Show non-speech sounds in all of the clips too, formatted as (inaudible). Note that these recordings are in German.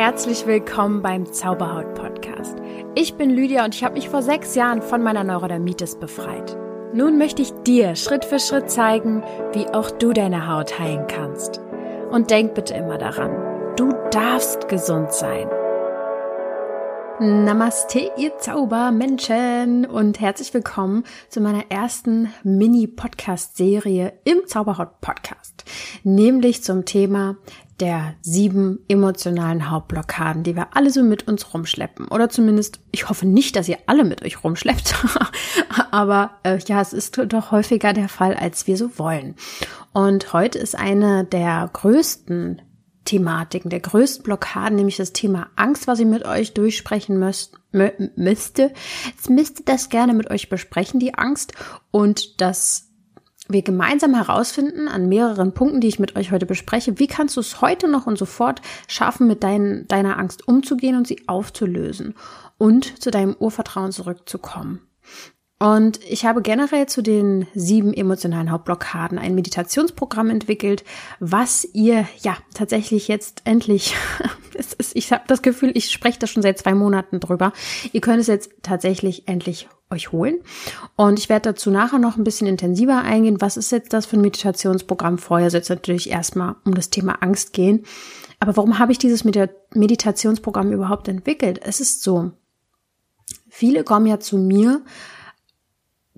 herzlich willkommen beim Zauberhaut Podcast. Ich bin Lydia und ich habe mich vor sechs Jahren von meiner Neurodermitis befreit. Nun möchte ich dir Schritt für Schritt zeigen, wie auch du deine Haut heilen kannst. Und denk bitte immer daran, du darfst gesund sein. Namaste, ihr Zaubermenschen und herzlich willkommen zu meiner ersten Mini-Podcast-Serie im Zauberhaut-Podcast, nämlich zum Thema der sieben emotionalen Hauptblockaden, die wir alle so mit uns rumschleppen. Oder zumindest, ich hoffe nicht, dass ihr alle mit euch rumschleppt, (laughs) aber äh, ja, es ist doch häufiger der Fall, als wir so wollen. Und heute ist eine der größten Thematiken, der größten Blockaden, nämlich das Thema Angst, was ich mit euch durchsprechen müsst, müsste. Jetzt müsste das gerne mit euch besprechen, die Angst und das wir gemeinsam herausfinden an mehreren Punkten, die ich mit euch heute bespreche, wie kannst du es heute noch und sofort schaffen, mit dein, deiner Angst umzugehen und sie aufzulösen und zu deinem Urvertrauen zurückzukommen. Und ich habe generell zu den sieben emotionalen Hauptblockaden ein Meditationsprogramm entwickelt, was ihr ja tatsächlich jetzt endlich, (laughs) ist, ich habe das Gefühl, ich spreche da schon seit zwei Monaten drüber. Ihr könnt es jetzt tatsächlich endlich euch holen. Und ich werde dazu nachher noch ein bisschen intensiver eingehen. Was ist jetzt das für ein Meditationsprogramm? Vorher soll es natürlich erstmal um das Thema Angst gehen. Aber warum habe ich dieses Meditationsprogramm überhaupt entwickelt? Es ist so, viele kommen ja zu mir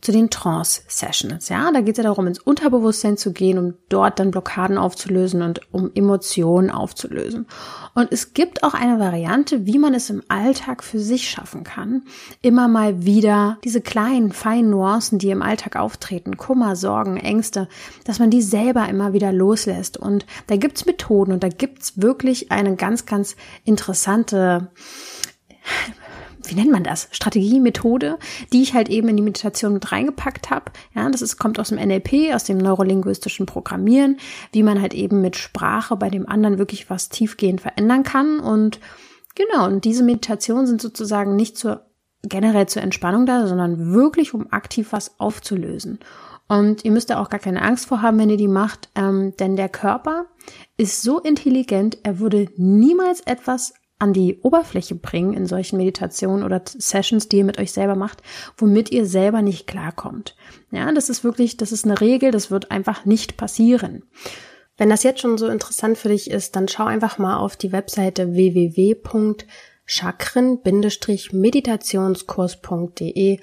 zu den Trance-Sessions. Ja, da geht es ja darum, ins Unterbewusstsein zu gehen, um dort dann Blockaden aufzulösen und um Emotionen aufzulösen. Und es gibt auch eine Variante, wie man es im Alltag für sich schaffen kann, immer mal wieder diese kleinen, feinen Nuancen, die im Alltag auftreten, Kummer, Sorgen, Ängste, dass man die selber immer wieder loslässt. Und da gibt's Methoden und da gibt's wirklich eine ganz, ganz interessante wie nennt man das? Strategie, Methode, die ich halt eben in die Meditation mit reingepackt habe. Ja, das ist, kommt aus dem NLP, aus dem neurolinguistischen Programmieren, wie man halt eben mit Sprache bei dem anderen wirklich was tiefgehend verändern kann. Und genau, und diese Meditationen sind sozusagen nicht zur generell zur Entspannung da, sondern wirklich, um aktiv was aufzulösen. Und ihr müsst da auch gar keine Angst vor haben, wenn ihr die macht, ähm, denn der Körper ist so intelligent, er würde niemals etwas an die Oberfläche bringen in solchen Meditationen oder Sessions, die ihr mit euch selber macht, womit ihr selber nicht klarkommt. Ja, das ist wirklich, das ist eine Regel, das wird einfach nicht passieren. Wenn das jetzt schon so interessant für dich ist, dann schau einfach mal auf die Webseite www.chakren-meditationskurs.de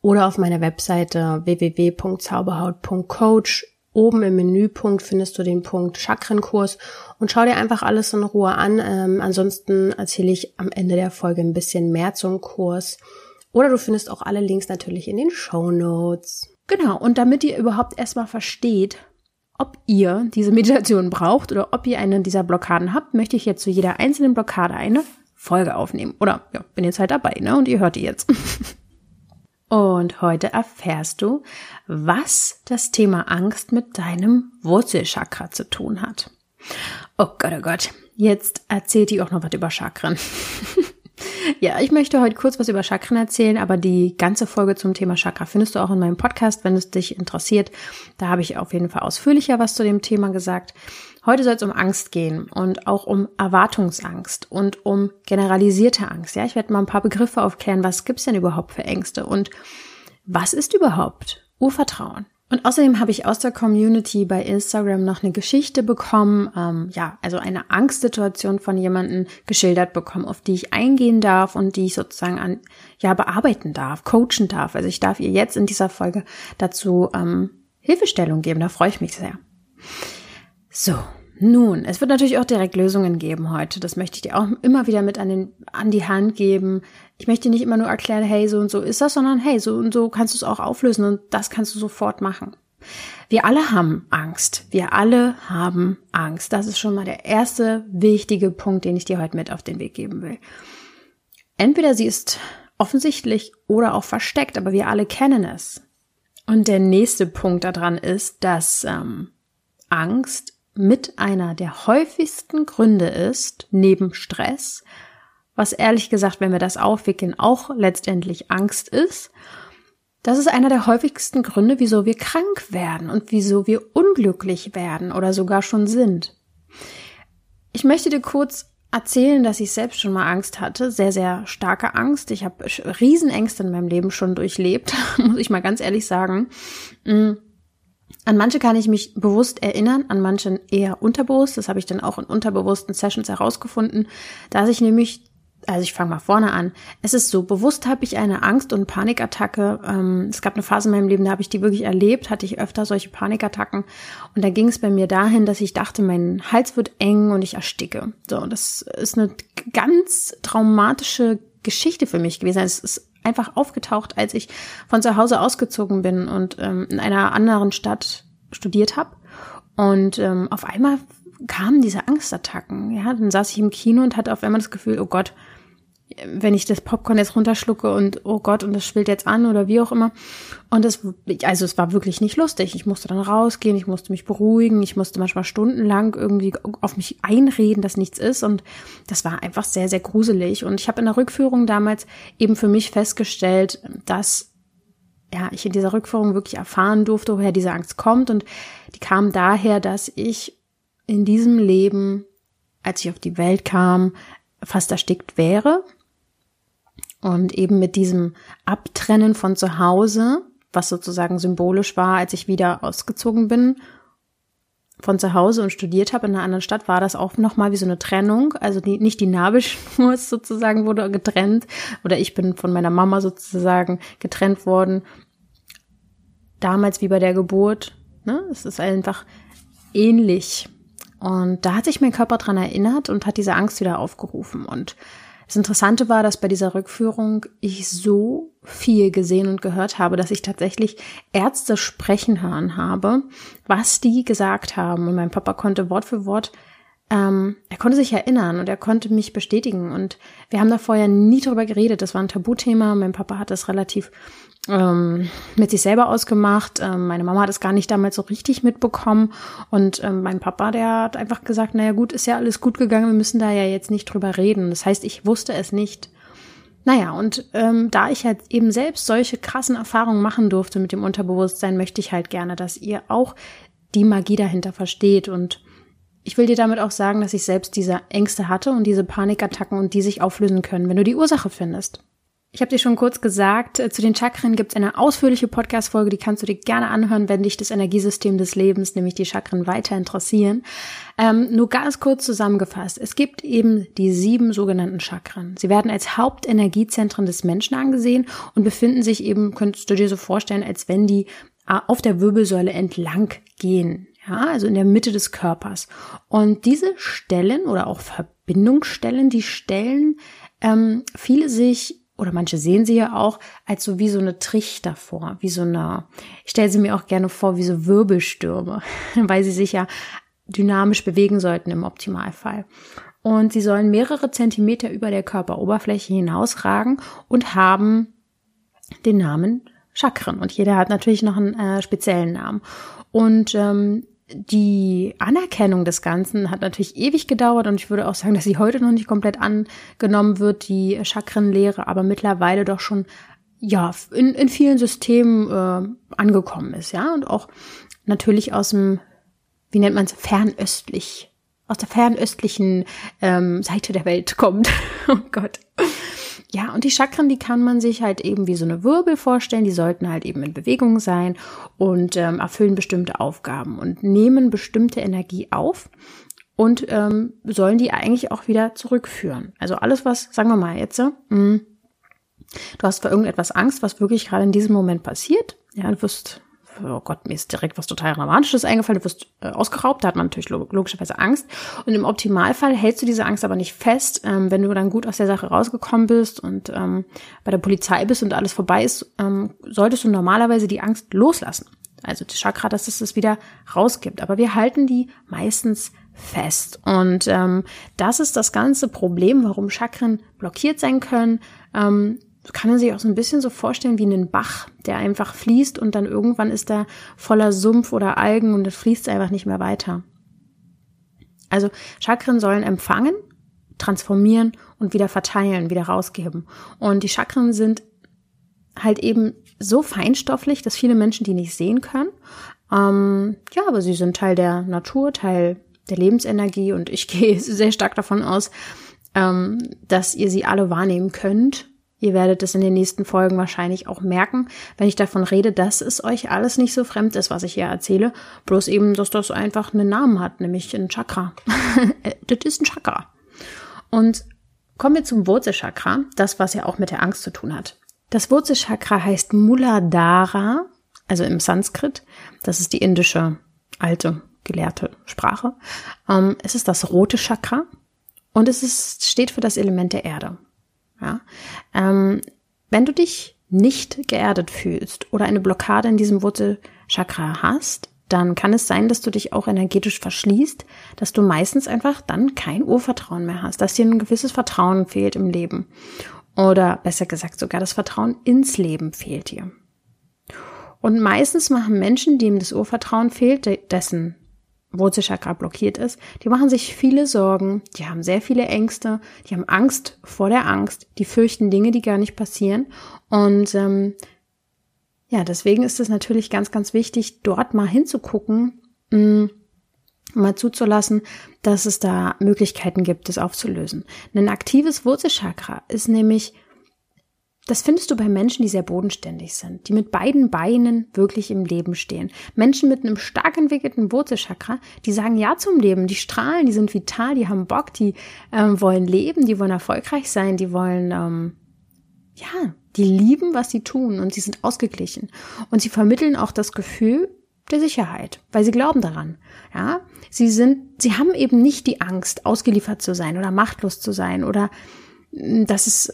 oder auf meiner Webseite www.zauberhaut.coach Oben im Menüpunkt findest du den Punkt Chakrenkurs und schau dir einfach alles in Ruhe an. Ähm, ansonsten erzähle ich am Ende der Folge ein bisschen mehr zum Kurs. Oder du findest auch alle Links natürlich in den Show Notes. Genau, und damit ihr überhaupt erstmal versteht, ob ihr diese Meditation braucht oder ob ihr eine dieser Blockaden habt, möchte ich jetzt zu jeder einzelnen Blockade eine Folge aufnehmen. Oder ja, bin jetzt halt dabei, ne? Und ihr hört die jetzt. (laughs) Und heute erfährst du, was das Thema Angst mit deinem Wurzelchakra zu tun hat. Oh Gott, oh Gott. Jetzt erzählt die auch noch was über Chakren. (laughs) ja, ich möchte heute kurz was über Chakren erzählen, aber die ganze Folge zum Thema Chakra findest du auch in meinem Podcast, wenn es dich interessiert. Da habe ich auf jeden Fall ausführlicher was zu dem Thema gesagt. Heute soll es um Angst gehen und auch um Erwartungsangst und um generalisierte Angst. Ja, ich werde mal ein paar Begriffe aufklären. Was gibt's denn überhaupt für Ängste und was ist überhaupt Urvertrauen? Und außerdem habe ich aus der Community bei Instagram noch eine Geschichte bekommen, ähm, ja, also eine Angstsituation von jemandem geschildert bekommen, auf die ich eingehen darf und die ich sozusagen an, ja, bearbeiten darf, coachen darf. Also ich darf ihr jetzt in dieser Folge dazu ähm, Hilfestellung geben, da freue ich mich sehr. So, nun, es wird natürlich auch direkt Lösungen geben heute. Das möchte ich dir auch immer wieder mit an, den, an die Hand geben. Ich möchte nicht immer nur erklären, hey, so und so ist das, sondern hey, so und so kannst du es auch auflösen und das kannst du sofort machen. Wir alle haben Angst. Wir alle haben Angst. Das ist schon mal der erste wichtige Punkt, den ich dir heute mit auf den Weg geben will. Entweder sie ist offensichtlich oder auch versteckt, aber wir alle kennen es. Und der nächste Punkt daran ist, dass ähm, Angst mit einer der häufigsten Gründe ist, neben Stress, was ehrlich gesagt, wenn wir das aufwickeln, auch letztendlich Angst ist. Das ist einer der häufigsten Gründe, wieso wir krank werden und wieso wir unglücklich werden oder sogar schon sind. Ich möchte dir kurz erzählen, dass ich selbst schon mal Angst hatte, sehr, sehr starke Angst. Ich habe Riesenängste in meinem Leben schon durchlebt, (laughs) muss ich mal ganz ehrlich sagen. Mm. An manche kann ich mich bewusst erinnern, an manchen eher unterbewusst. Das habe ich dann auch in unterbewussten Sessions herausgefunden, dass ich nämlich also ich fange mal vorne an. Es ist so, bewusst habe ich eine Angst- und Panikattacke. Ähm, es gab eine Phase in meinem Leben, da habe ich die wirklich erlebt, hatte ich öfter solche Panikattacken. Und da ging es bei mir dahin, dass ich dachte, mein Hals wird eng und ich ersticke. So, das ist eine ganz traumatische Geschichte für mich gewesen. Es ist einfach aufgetaucht, als ich von zu Hause ausgezogen bin und ähm, in einer anderen Stadt studiert habe. Und ähm, auf einmal kamen diese Angstattacken. Ja, dann saß ich im Kino und hatte auf einmal das Gefühl, oh Gott, wenn ich das Popcorn jetzt runterschlucke und oh Gott, und das schwillt jetzt an oder wie auch immer. Und es, also es war wirklich nicht lustig. Ich musste dann rausgehen, ich musste mich beruhigen, ich musste manchmal stundenlang irgendwie auf mich einreden, dass nichts ist. Und das war einfach sehr, sehr gruselig. Und ich habe in der Rückführung damals eben für mich festgestellt, dass ja, ich in dieser Rückführung wirklich erfahren durfte, woher diese Angst kommt. Und die kam daher, dass ich in diesem Leben, als ich auf die Welt kam, fast erstickt wäre und eben mit diesem Abtrennen von zu Hause, was sozusagen symbolisch war, als ich wieder ausgezogen bin von zu Hause und studiert habe in einer anderen Stadt, war das auch nochmal wie so eine Trennung. Also die, nicht die Nabelschnur (laughs) sozusagen wurde getrennt oder ich bin von meiner Mama sozusagen getrennt worden. Damals wie bei der Geburt. Ne? Es ist einfach ähnlich. Und da hat sich mein Körper dran erinnert und hat diese Angst wieder aufgerufen. Und das Interessante war, dass bei dieser Rückführung ich so viel gesehen und gehört habe, dass ich tatsächlich Ärzte sprechen hören habe, was die gesagt haben. Und mein Papa konnte Wort für Wort ähm, er konnte sich erinnern und er konnte mich bestätigen. Und wir haben da vorher nie drüber geredet. Das war ein Tabuthema. Mein Papa hat das relativ ähm, mit sich selber ausgemacht. Ähm, meine Mama hat es gar nicht damals so richtig mitbekommen. Und ähm, mein Papa, der hat einfach gesagt, naja gut, ist ja alles gut gegangen, wir müssen da ja jetzt nicht drüber reden. Das heißt, ich wusste es nicht. Naja, und ähm, da ich halt eben selbst solche krassen Erfahrungen machen durfte mit dem Unterbewusstsein, möchte ich halt gerne, dass ihr auch die Magie dahinter versteht. Und ich will dir damit auch sagen, dass ich selbst diese Ängste hatte und diese Panikattacken und die sich auflösen können, wenn du die Ursache findest. Ich habe dir schon kurz gesagt, äh, zu den Chakren gibt es eine ausführliche Podcast-Folge, die kannst du dir gerne anhören, wenn dich das Energiesystem des Lebens, nämlich die Chakren, weiter interessieren. Ähm, nur ganz kurz zusammengefasst. Es gibt eben die sieben sogenannten Chakren. Sie werden als Hauptenergiezentren des Menschen angesehen und befinden sich eben, könntest du dir so vorstellen, als wenn die äh, auf der Wirbelsäule entlang gehen. Ja, also in der Mitte des Körpers. Und diese Stellen oder auch Verbindungsstellen, die stellen ähm, viele sich oder manche sehen sie ja auch als so wie so eine Trichter vor, wie so eine, ich stelle sie mir auch gerne vor, wie so Wirbelstürme, (laughs) weil sie sich ja dynamisch bewegen sollten im Optimalfall. Und sie sollen mehrere Zentimeter über der Körperoberfläche hinausragen und haben den Namen Chakren. Und jeder hat natürlich noch einen äh, speziellen Namen. Und ähm, die Anerkennung des Ganzen hat natürlich ewig gedauert und ich würde auch sagen, dass sie heute noch nicht komplett angenommen wird, die Chakrenlehre, aber mittlerweile doch schon ja in, in vielen Systemen äh, angekommen ist, ja und auch natürlich aus dem, wie nennt man es, fernöstlich, aus der fernöstlichen ähm, Seite der Welt kommt. (laughs) oh Gott. Ja, und die Chakren, die kann man sich halt eben wie so eine Wirbel vorstellen. Die sollten halt eben in Bewegung sein und ähm, erfüllen bestimmte Aufgaben und nehmen bestimmte Energie auf und ähm, sollen die eigentlich auch wieder zurückführen. Also alles, was, sagen wir mal jetzt, mh, hm, du hast vor irgendetwas Angst, was wirklich gerade in diesem Moment passiert. Ja, du wirst oh Gott, mir ist direkt was total Dramatisches eingefallen, du wirst äh, ausgeraubt, da hat man natürlich logischerweise Angst. Und im Optimalfall hältst du diese Angst aber nicht fest, ähm, wenn du dann gut aus der Sache rausgekommen bist und ähm, bei der Polizei bist und alles vorbei ist, ähm, solltest du normalerweise die Angst loslassen. Also das Chakra, dass es das wieder rausgibt. Aber wir halten die meistens fest. Und ähm, das ist das ganze Problem, warum Chakren blockiert sein können. Ähm, kann man sich auch so ein bisschen so vorstellen wie einen Bach, der einfach fließt und dann irgendwann ist er voller Sumpf oder Algen und es fließt einfach nicht mehr weiter. Also Chakren sollen empfangen, transformieren und wieder verteilen, wieder rausgeben. Und die Chakren sind halt eben so feinstofflich, dass viele Menschen die nicht sehen können. Ähm, ja, aber sie sind Teil der Natur, Teil der Lebensenergie und ich (laughs) gehe sehr stark davon aus, ähm, dass ihr sie alle wahrnehmen könnt. Ihr werdet es in den nächsten Folgen wahrscheinlich auch merken, wenn ich davon rede, dass es euch alles nicht so fremd ist, was ich hier erzähle. Bloß eben, dass das einfach einen Namen hat, nämlich ein Chakra. (laughs) das ist ein Chakra. Und kommen wir zum Wurzelchakra, das, was ja auch mit der Angst zu tun hat. Das Wurzelchakra heißt Muladhara, also im Sanskrit. Das ist die indische alte gelehrte Sprache. Ähm, es ist das rote Chakra und es ist, steht für das Element der Erde. Ja? Ähm, wenn du dich nicht geerdet fühlst oder eine Blockade in diesem Wurzelchakra hast, dann kann es sein, dass du dich auch energetisch verschließt, dass du meistens einfach dann kein Urvertrauen mehr hast, dass dir ein gewisses Vertrauen fehlt im Leben. Oder besser gesagt, sogar das Vertrauen ins Leben fehlt dir. Und meistens machen Menschen, denen das Urvertrauen fehlt, dessen Wurzelchakra blockiert ist, die machen sich viele Sorgen, die haben sehr viele Ängste, die haben Angst vor der Angst, die fürchten Dinge, die gar nicht passieren. Und ähm, ja, deswegen ist es natürlich ganz, ganz wichtig, dort mal hinzugucken, mh, mm, mal zuzulassen, dass es da Möglichkeiten gibt, das aufzulösen. Ein aktives Wurzelchakra ist nämlich das findest du bei Menschen, die sehr bodenständig sind, die mit beiden Beinen wirklich im Leben stehen. Menschen mit einem stark entwickelten Wurzelchakra, die sagen Ja zum Leben, die strahlen, die sind vital, die haben Bock, die ähm, wollen leben, die wollen erfolgreich sein, die wollen, ähm, ja, die lieben, was sie tun und sie sind ausgeglichen. Und sie vermitteln auch das Gefühl der Sicherheit, weil sie glauben daran. Ja, sie sind, sie haben eben nicht die Angst, ausgeliefert zu sein oder machtlos zu sein oder dass es,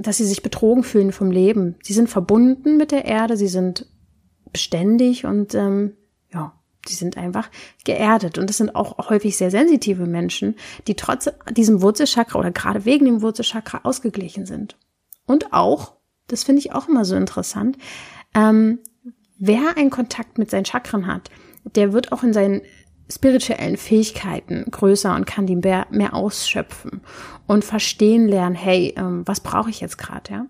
dass sie sich betrogen fühlen vom Leben. Sie sind verbunden mit der Erde, sie sind beständig und ähm, ja, sie sind einfach geerdet. Und das sind auch häufig sehr sensitive Menschen, die trotz diesem Wurzelchakra oder gerade wegen dem Wurzelchakra ausgeglichen sind. Und auch, das finde ich auch immer so interessant, ähm, wer einen Kontakt mit seinen Chakren hat, der wird auch in seinen spirituellen Fähigkeiten größer und kann die mehr, mehr ausschöpfen und verstehen lernen, hey, ähm, was brauche ich jetzt gerade, ja?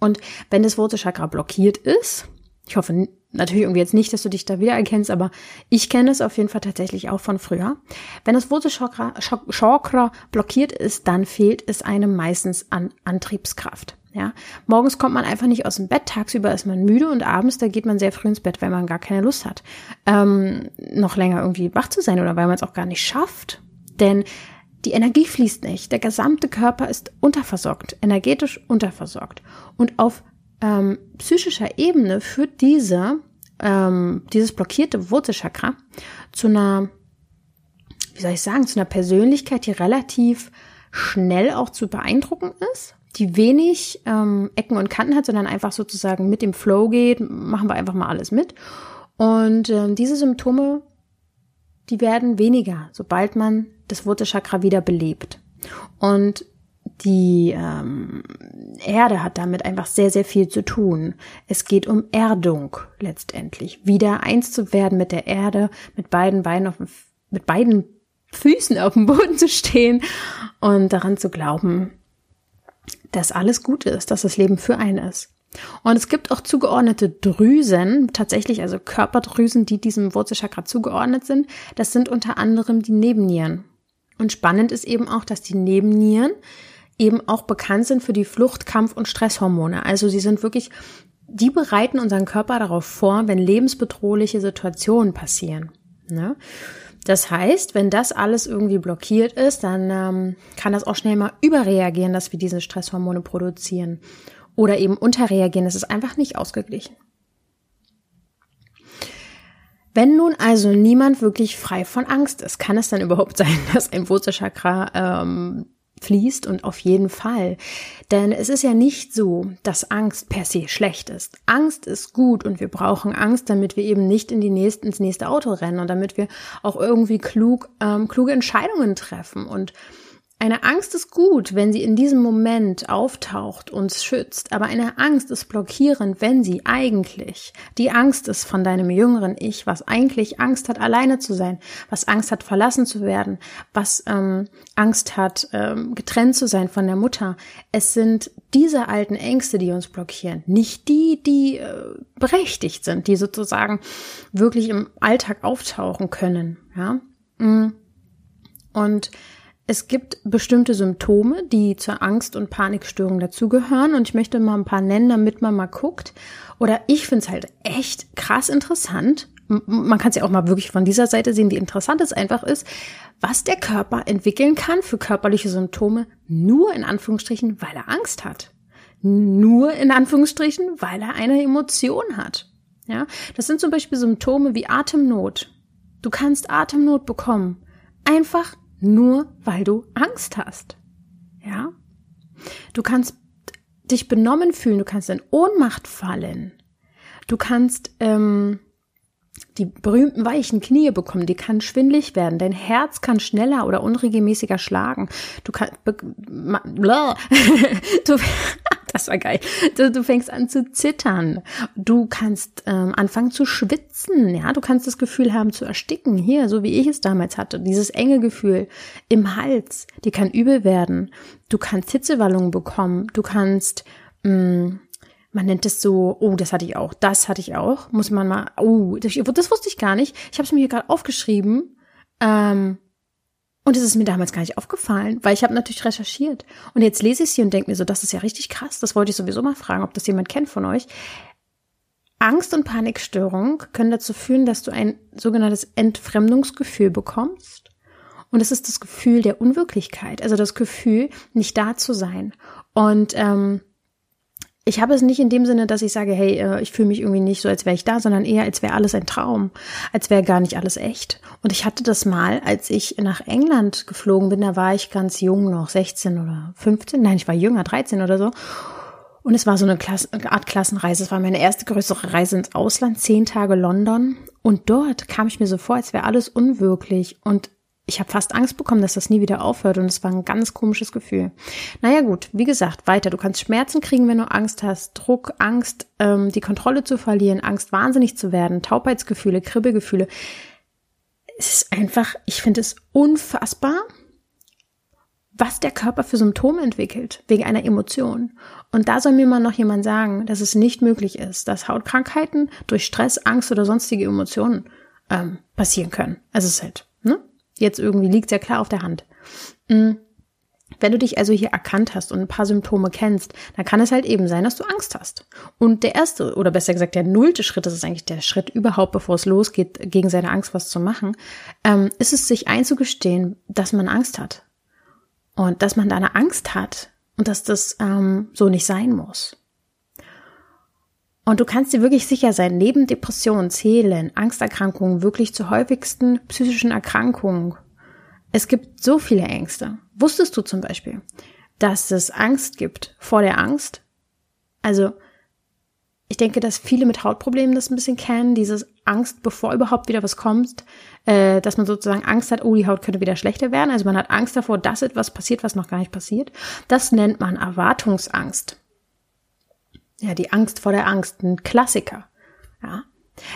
Und wenn das Wurzelchakra blockiert ist, ich hoffe natürlich irgendwie jetzt nicht, dass du dich da wiedererkennst, aber ich kenne es auf jeden Fall tatsächlich auch von früher. Wenn das Wurzelchakra Chakra blockiert ist, dann fehlt es einem meistens an Antriebskraft. Ja, morgens kommt man einfach nicht aus dem Bett, tagsüber ist man müde und abends, da geht man sehr früh ins Bett, weil man gar keine Lust hat, ähm, noch länger irgendwie wach zu sein oder weil man es auch gar nicht schafft. Denn die Energie fließt nicht. Der gesamte Körper ist unterversorgt, energetisch unterversorgt. Und auf ähm, psychischer Ebene führt diese, ähm, dieses blockierte Wurzelchakra zu einer, wie soll ich sagen, zu einer Persönlichkeit, die relativ schnell auch zu beeindrucken ist die wenig ähm, Ecken und Kanten hat, sondern einfach sozusagen mit dem Flow geht, machen wir einfach mal alles mit. Und ähm, diese Symptome, die werden weniger, sobald man das Wurzelchakra wieder belebt. Und die ähm, Erde hat damit einfach sehr, sehr viel zu tun. Es geht um Erdung letztendlich. Wieder eins zu werden mit der Erde, mit beiden Beinen auf, mit beiden Füßen auf dem Boden zu stehen und daran zu glauben, dass alles gut ist, dass das Leben für einen ist. Und es gibt auch zugeordnete Drüsen, tatsächlich also Körperdrüsen, die diesem Wurzelchakra zugeordnet sind. Das sind unter anderem die Nebennieren. Und spannend ist eben auch, dass die Nebennieren eben auch bekannt sind für die Flucht-, Kampf- und Stresshormone. Also sie sind wirklich, die bereiten unseren Körper darauf vor, wenn lebensbedrohliche Situationen passieren. Ne? Das heißt, wenn das alles irgendwie blockiert ist, dann ähm, kann das auch schnell mal überreagieren, dass wir diese Stresshormone produzieren. Oder eben unterreagieren, es ist einfach nicht ausgeglichen. Wenn nun also niemand wirklich frei von Angst ist, kann es dann überhaupt (laughs) sein, dass ein Wurzelchakra ähm, fließt und auf jeden Fall. Denn es ist ja nicht so, dass Angst per se schlecht ist. Angst ist gut und wir brauchen Angst, damit wir eben nicht in die nächste, ins nächste Auto rennen und damit wir auch irgendwie klug, ähm, kluge Entscheidungen treffen und eine Angst ist gut, wenn sie in diesem Moment auftaucht, und schützt, aber eine Angst ist blockierend, wenn sie eigentlich die Angst ist von deinem jüngeren Ich, was eigentlich Angst hat, alleine zu sein, was Angst hat, verlassen zu werden, was ähm, Angst hat, ähm, getrennt zu sein von der Mutter. Es sind diese alten Ängste, die uns blockieren, nicht die, die äh, berechtigt sind, die sozusagen wirklich im Alltag auftauchen können. Ja, Mm. Und es gibt bestimmte Symptome, die zur Angst- und Panikstörung dazugehören. Und ich möchte mal ein paar nennen, damit man mal guckt. Oder ich finde es halt echt krass interessant. Man kann es ja auch mal wirklich von dieser Seite sehen, wie interessant es einfach ist, was der Körper entwickeln kann für körperliche Symptome, nur in Anführungsstrichen, weil er Angst hat. Nur in Anführungsstrichen, weil er eine Emotion hat. Ja, das sind zum Beispiel Symptome wie Atemnot. Du kannst Atemnot bekommen. Einfach nur weil du Angst hast. Ja? Du kannst dich benommen fühlen, du kannst in Ohnmacht fallen. Du kannst ähm, die berühmten weichen Knie bekommen, die kann schwindlig werden, dein Herz kann schneller oder unregelmäßiger schlagen. Du kannst (laughs) du, das war geil. Du, du, fängst an zu zittern. Du kannst ähm, anfangen zu schwitzen. Ja, du kannst das Gefühl haben zu ersticken. Hier, so wie ich es damals hatte, dieses enge Gefühl im Hals. Die kann übel werden. Du kannst Hitzewallungen bekommen. Du kannst mh, mm, man nennt es so, oh, das hatte ich auch, das hatte ich auch, muss man mal, oh, das, das wusste ich gar nicht. Ich habe es mir hier gerade aufgeschrieben. Ähm, und es ist mir damals gar nicht aufgefallen, weil ich habe natürlich recherchiert. Und jetzt lese ich sie und denke mir so, das ist ja richtig krass. Das wollte ich sowieso mal fragen, ob das jemand kennt von euch. Angst und Panikstörung können dazu führen, dass du ein sogenanntes Entfremdungsgefühl bekommst. Und es ist das Gefühl der Unwirklichkeit, also das Gefühl, nicht da zu sein. Und ähm, ich habe es nicht in dem Sinne, dass ich sage, hey, äh, ich fühle mich irgendwie nicht so, als wäre ich da, sondern eher, als wäre alles ein Traum, als wäre gar nicht alles echt. Und ich hatte das mal, als ich nach England geflogen bin, da war ich ganz jung noch, 16 oder 15, nein, ich war jünger, 13 oder so. Und es war so eine, Klasse, Art Klassenreise. Es war meine erste größere Reise ins Ausland, zehn Tage London. Und dort kam ich mir so vor, als wäre alles unwirklich. Und ich habe fast Angst bekommen, dass das nie wieder aufhört und es war ein ganz komisches Gefühl. Naja gut, wie gesagt, weiter. Du kannst Schmerzen kriegen, wenn du Angst hast, Druck, Angst, ähm, die Kontrolle zu verlieren, Angst, wahnsinnig zu werden, Taubheitsgefühle, Kribbelgefühle. Es ist einfach, ich finde es unfassbar, was der Körper für Symptome entwickelt, wegen einer Emotion. Und da soll mir mal noch jemand sagen, dass es nicht möglich ist, dass Hautkrankheiten durch Stress, Angst oder sonstige Emotionen ähm, passieren können. Also es ist halt? Jetzt irgendwie liegt ja klar auf der Hand. Mm. Wenn du dich also hier erkannt hast und ein paar Symptome kennst, dann kann es halt eben sein, dass du Angst hast. Und der erste, oder besser gesagt der nullte Schritt, das ist eigentlich der Schritt überhaupt, bevor es losgeht, gegen seine Angst was zu machen, ähm, ist es sich einzugestehen, dass man Angst hat. Und dass man da eine Angst hat und dass das ähm, so nicht sein muss. Und du kannst dir wirklich sicher sein, neben Depressionen zählen Angsterkrankungen wirklich zur häufigsten psychischen Erkrankungen. Es gibt so viele Ängste. Wusstest du zum Beispiel, dass es Angst gibt vor der Angst? Also, ich denke, dass viele mit Hautproblemen das ein bisschen kennen, dieses Angst, bevor überhaupt wieder was kommt, äh, dass man sozusagen Angst hat, oh, die Haut könnte wieder schlechter werden. Also man hat Angst davor, dass etwas passiert, was noch gar nicht passiert. Das nennt man Erwartungsangst. Ja, die Angst vor der Angst, ein Klassiker. Ja.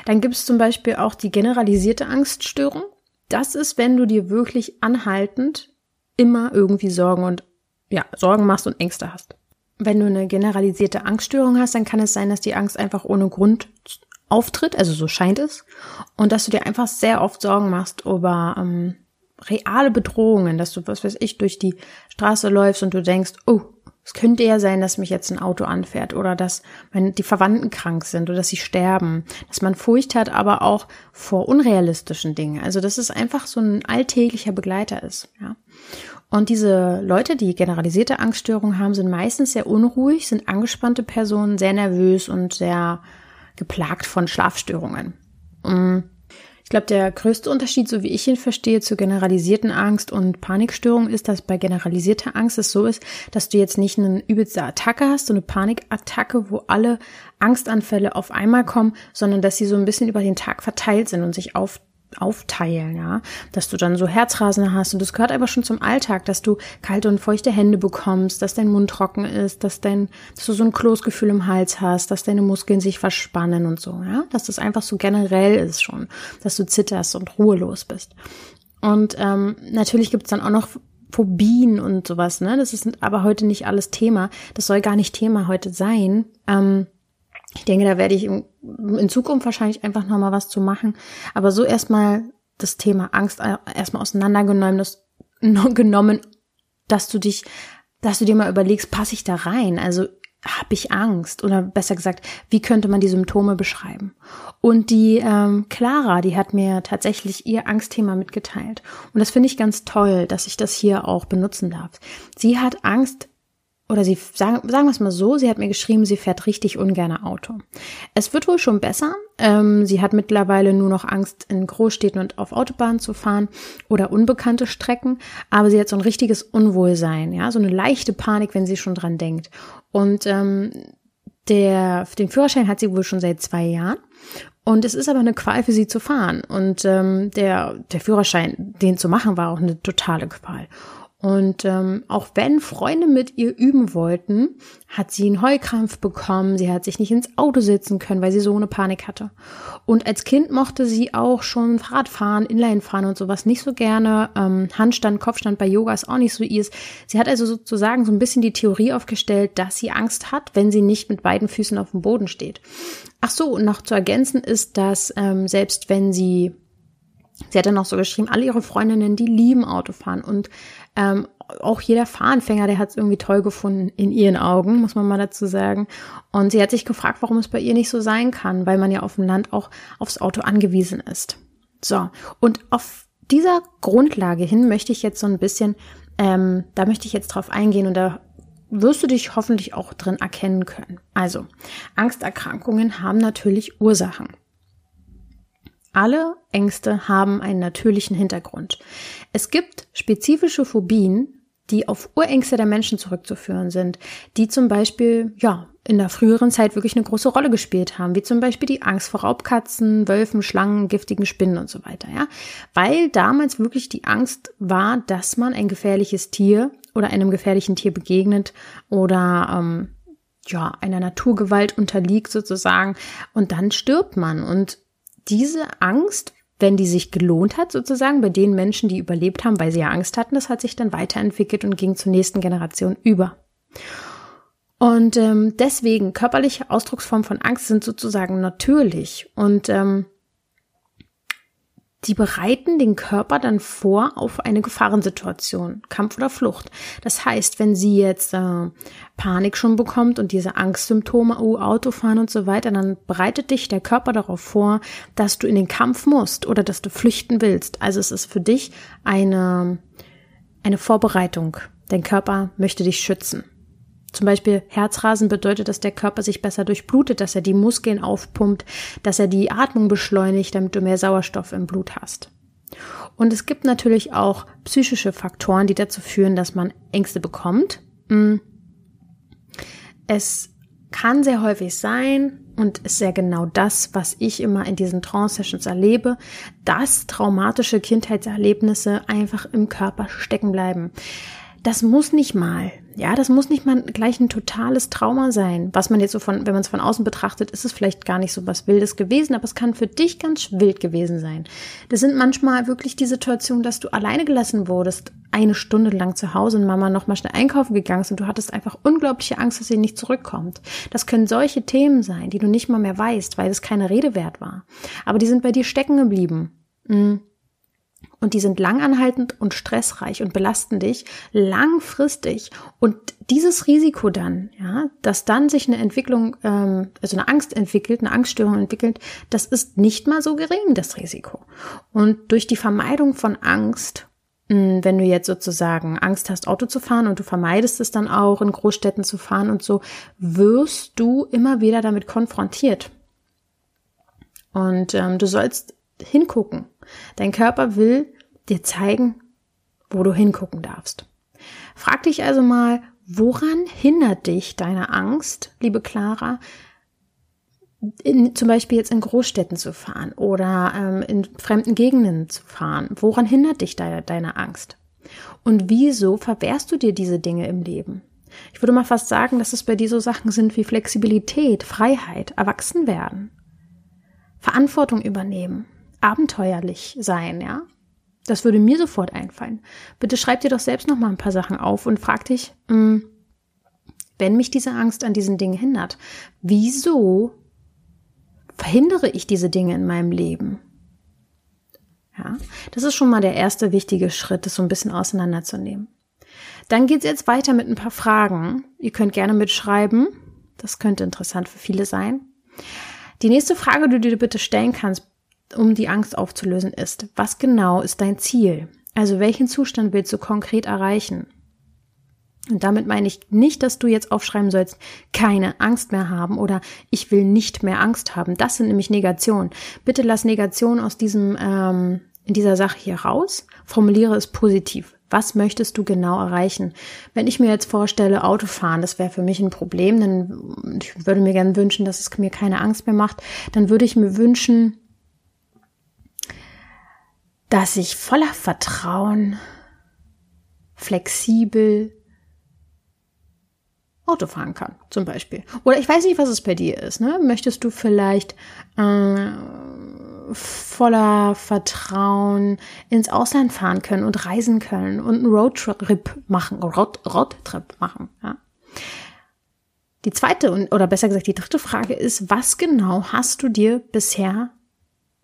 Dann gibt es zum Beispiel auch die generalisierte Angststörung. Das ist, wenn du dir wirklich anhaltend immer irgendwie Sorgen und ja, Sorgen machst und Ängste hast. Wenn du eine generalisierte Angststörung hast, dann kann es sein, dass die Angst einfach ohne Grund auftritt, also so scheint es, und dass du dir einfach sehr oft Sorgen machst über ähm, reale Bedrohungen, dass du, was weiß ich, durch die Straße läufst und du denkst, oh, es könnte ja sein, dass mich jetzt ein Auto anfährt oder dass meine, die Verwandten krank sind oder dass sie sterben, dass man Furcht hat, aber auch vor unrealistischen Dingen. Also dass es einfach so ein alltäglicher Begleiter ist. Ja. Und diese Leute, die generalisierte Angststörungen haben, sind meistens sehr unruhig, sind angespannte Personen, sehr nervös und sehr geplagt von Schlafstörungen. Mm. Ich glaube, der größte Unterschied, so wie ich ihn verstehe, zur generalisierten Angst und Panikstörung ist, dass bei generalisierter Angst es so ist, dass du jetzt nicht eine übelste Attacke hast, so eine Panikattacke, wo alle Angstanfälle auf einmal kommen, sondern dass sie so ein bisschen über den Tag verteilt sind und sich auf aufteilen, ja, dass du dann so Herzrasen hast und das gehört aber schon zum Alltag, dass du kalte und feuchte Hände bekommst, dass dein Mund trocken ist, dass dein, dass du so ein Kloßgefühl im Hals hast, dass deine Muskeln sich verspannen und so, ja, dass das einfach so generell ist schon, dass du zitterst und ruhelos bist. Und ähm, natürlich gibt's dann auch noch Phobien und sowas, ne? Das ist aber heute nicht alles Thema. Das soll gar nicht Thema heute sein. Ähm, ich denke, da werde ich in Zukunft wahrscheinlich einfach nochmal was zu machen. Aber so erstmal das Thema Angst erstmal auseinandergenommen, das, (laughs) genommen, dass du dich, dass du dir mal überlegst, passe ich da rein? Also habe ich Angst oder besser gesagt, wie könnte man die Symptome beschreiben? Und die ähm, Clara, die hat mir tatsächlich ihr Angstthema mitgeteilt. Und das finde ich ganz toll, dass ich das hier auch benutzen darf. Sie hat Angst oder sie sagen, sagen wir es mal so, sie hat mir geschrieben, sie fährt richtig ungern Auto. Es wird wohl schon besser. Ähm, sie hat mittlerweile nur noch Angst, in Großstädten und auf Autobahnen zu fahren oder unbekannte Strecken, aber sie hat so ein richtiges Unwohlsein, ja, so eine leichte Panik, wenn sie schon dran denkt. Und ähm, der, den Führerschein hat sie wohl schon seit zwei Jahren. Und es ist aber eine Qual für sie zu fahren. Und ähm, der, der Führerschein, den zu machen, war auch eine totale Qual. Und ähm, auch wenn Freunde mit ihr üben wollten, hat sie einen Heulkrampf bekommen. Sie hat sich nicht ins Auto sitzen können, weil sie so eine Panik hatte. Und als Kind mochte sie auch schon Fahrradfahren, Inlinefahren und sowas nicht so gerne. Ähm, Handstand, Kopfstand bei Yoga ist auch nicht so ihrs. Sie hat also sozusagen so ein bisschen die Theorie aufgestellt, dass sie Angst hat, wenn sie nicht mit beiden Füßen auf dem Boden steht. Ach so, und noch zu ergänzen ist, dass ähm, selbst wenn sie Sie hat dann auch so geschrieben, alle ihre Freundinnen, die lieben Autofahren und ähm, auch jeder Fahranfänger, der hat es irgendwie toll gefunden, in ihren Augen, muss man mal dazu sagen. Und sie hat sich gefragt, warum es bei ihr nicht so sein kann, weil man ja auf dem Land auch aufs Auto angewiesen ist. So, und auf dieser Grundlage hin möchte ich jetzt so ein bisschen, ähm, da möchte ich jetzt drauf eingehen und da wirst du dich hoffentlich auch drin erkennen können. Also, Angsterkrankungen haben natürlich Ursachen. Alle Ängste haben einen natürlichen Hintergrund. Es gibt spezifische Phobien, die auf Urängste der Menschen zurückzuführen sind, die zum Beispiel, ja, in der früheren Zeit wirklich eine große Rolle gespielt haben, wie zum Beispiel die Angst vor Raubkatzen, Wölfen, Schlangen, giftigen Spinnen und so weiter, ja. Weil damals wirklich die Angst war, dass man ein gefährliches Tier oder einem gefährlichen Tier begegnet oder ähm, ja, einer Naturgewalt unterliegt sozusagen und dann stirbt man. Und diese Angst, wenn die sich gelohnt hat, sozusagen, bei den Menschen, die überlebt haben, weil sie ja Angst hatten, das hat sich dann weiterentwickelt und ging zur nächsten Generation über. Und ähm, deswegen körperliche Ausdrucksformen von Angst sind sozusagen natürlich. Und ähm, die bereiten den Körper dann vor auf eine Gefahrensituation, Kampf oder Flucht. Das heißt, wenn sie jetzt äh, Panik schon bekommt und diese Angstsymptome, oh, Autofahren und so weiter, dann bereitet dich der Körper darauf vor, dass du in den Kampf musst oder dass du flüchten willst. Also es ist für dich eine, eine Vorbereitung. Dein Körper möchte dich schützen. Zum Beispiel Herzrasen bedeutet, dass der Körper sich besser durchblutet, dass er die Muskeln aufpumpt, dass er die Atmung beschleunigt, damit du mehr Sauerstoff im Blut hast. Und es gibt natürlich auch psychische Faktoren, die dazu führen, dass man Ängste bekommt. Mm. Es kann sehr häufig sein und ist sehr genau das, was ich immer in diesen Trance-Sessions erlebe, dass traumatische Kindheitserlebnisse einfach im Körper stecken bleiben das muss nicht mal, ja, das muss nicht mal gleich ein totales Trauma sein. Was man jetzt so von, wenn man es von außen betrachtet, ist es vielleicht gar nicht so was Wildes gewesen, aber es kann für dich ganz wild gewesen sein. Das sind manchmal wirklich die Situationen, dass du alleine gelassen wurdest, eine Stunde lang zu Hause und Mama nochmal schnell einkaufen gegangen ist und du hattest einfach unglaubliche Angst, dass sie nicht zurückkommt. Das können solche Themen sein, die du nicht mal mehr weißt, weil es keine Rede wert war. Aber die sind bei dir stecken geblieben. Mhm. Und die sind langanhaltend und stressreich und belasten dich langfristig. Und dieses Risiko dann, ja, dass dann sich eine Entwicklung, ähm, also eine Angst entwickelt, eine Angststörung entwickelt, das ist nicht mal so gering, das Risiko. Und durch die Vermeidung von Angst hm, wenn du jetzt sozusagen Angst hast, Auto zu fahren und du vermeidest es dann auch, in Großstädten zu fahren und so, wirst du immer wieder damit konfrontiert. Und ähm, du sollst hingucken. Dein Körper will dir zeigen, wo du hingucken darfst. Frag dich also mal, woran hindert dich deine Angst, liebe Clara, in, zum Beispiel jetzt in Großstädten zu fahren oder ähm, in fremden Gegenden zu fahren? Woran hindert dich de deine Angst? Und wieso verwehrst du dir diese Dinge im Leben? Ich würde mal fast sagen, dass es bei dir so Sachen sind wie Flexibilität, Freiheit, Erwachsenwerden, Verantwortung übernehmen, abenteuerlich sein, ja? Das würde mir sofort einfallen. Bitte schreib dir doch selbst noch mal ein paar Sachen auf und frag dich, mh, hm, wenn mich diese Angst an diesen Dingen hindert, wieso verhindere ich diese Dinge in meinem Leben? Ja, das ist schon mal der erste wichtige Schritt, das so ein bisschen auseinanderzunehmen. Dann geht's jetzt weiter mit ein paar Fragen. Ihr könnt gerne mitschreiben. Das könnte interessant für viele sein. Die nächste Frage, die du dir bitte stellen kannst, um die Angst aufzulösen, ist, was genau ist dein Ziel? Also welchen Zustand willst du konkret erreichen? Und damit meine ich nicht, dass du jetzt aufschreiben sollst, keine Angst mehr haben oder ich will nicht mehr Angst haben. Das sind nämlich Negationen. Bitte lass Negation aus diesem ähm, in dieser Sache hier raus. Formuliere es positiv. Was möchtest du genau erreichen? Wenn ich mir jetzt vorstelle, Autofahren, das wäre für mich ein Problem, dann ich würde mir gerne wünschen, dass es mir keine Angst mehr macht, dann würde ich mir wünschen, dass ich voller Vertrauen, flexibel Auto fahren kann, zum Beispiel. Oder ich weiß nicht, was es bei dir ist. Ne? Möchtest du vielleicht äh, voller Vertrauen ins Ausland fahren können und reisen können und einen Roadtrip machen, Road, Roadtrip machen? Ja? Die zweite oder besser gesagt die dritte Frage ist, was genau hast du dir bisher,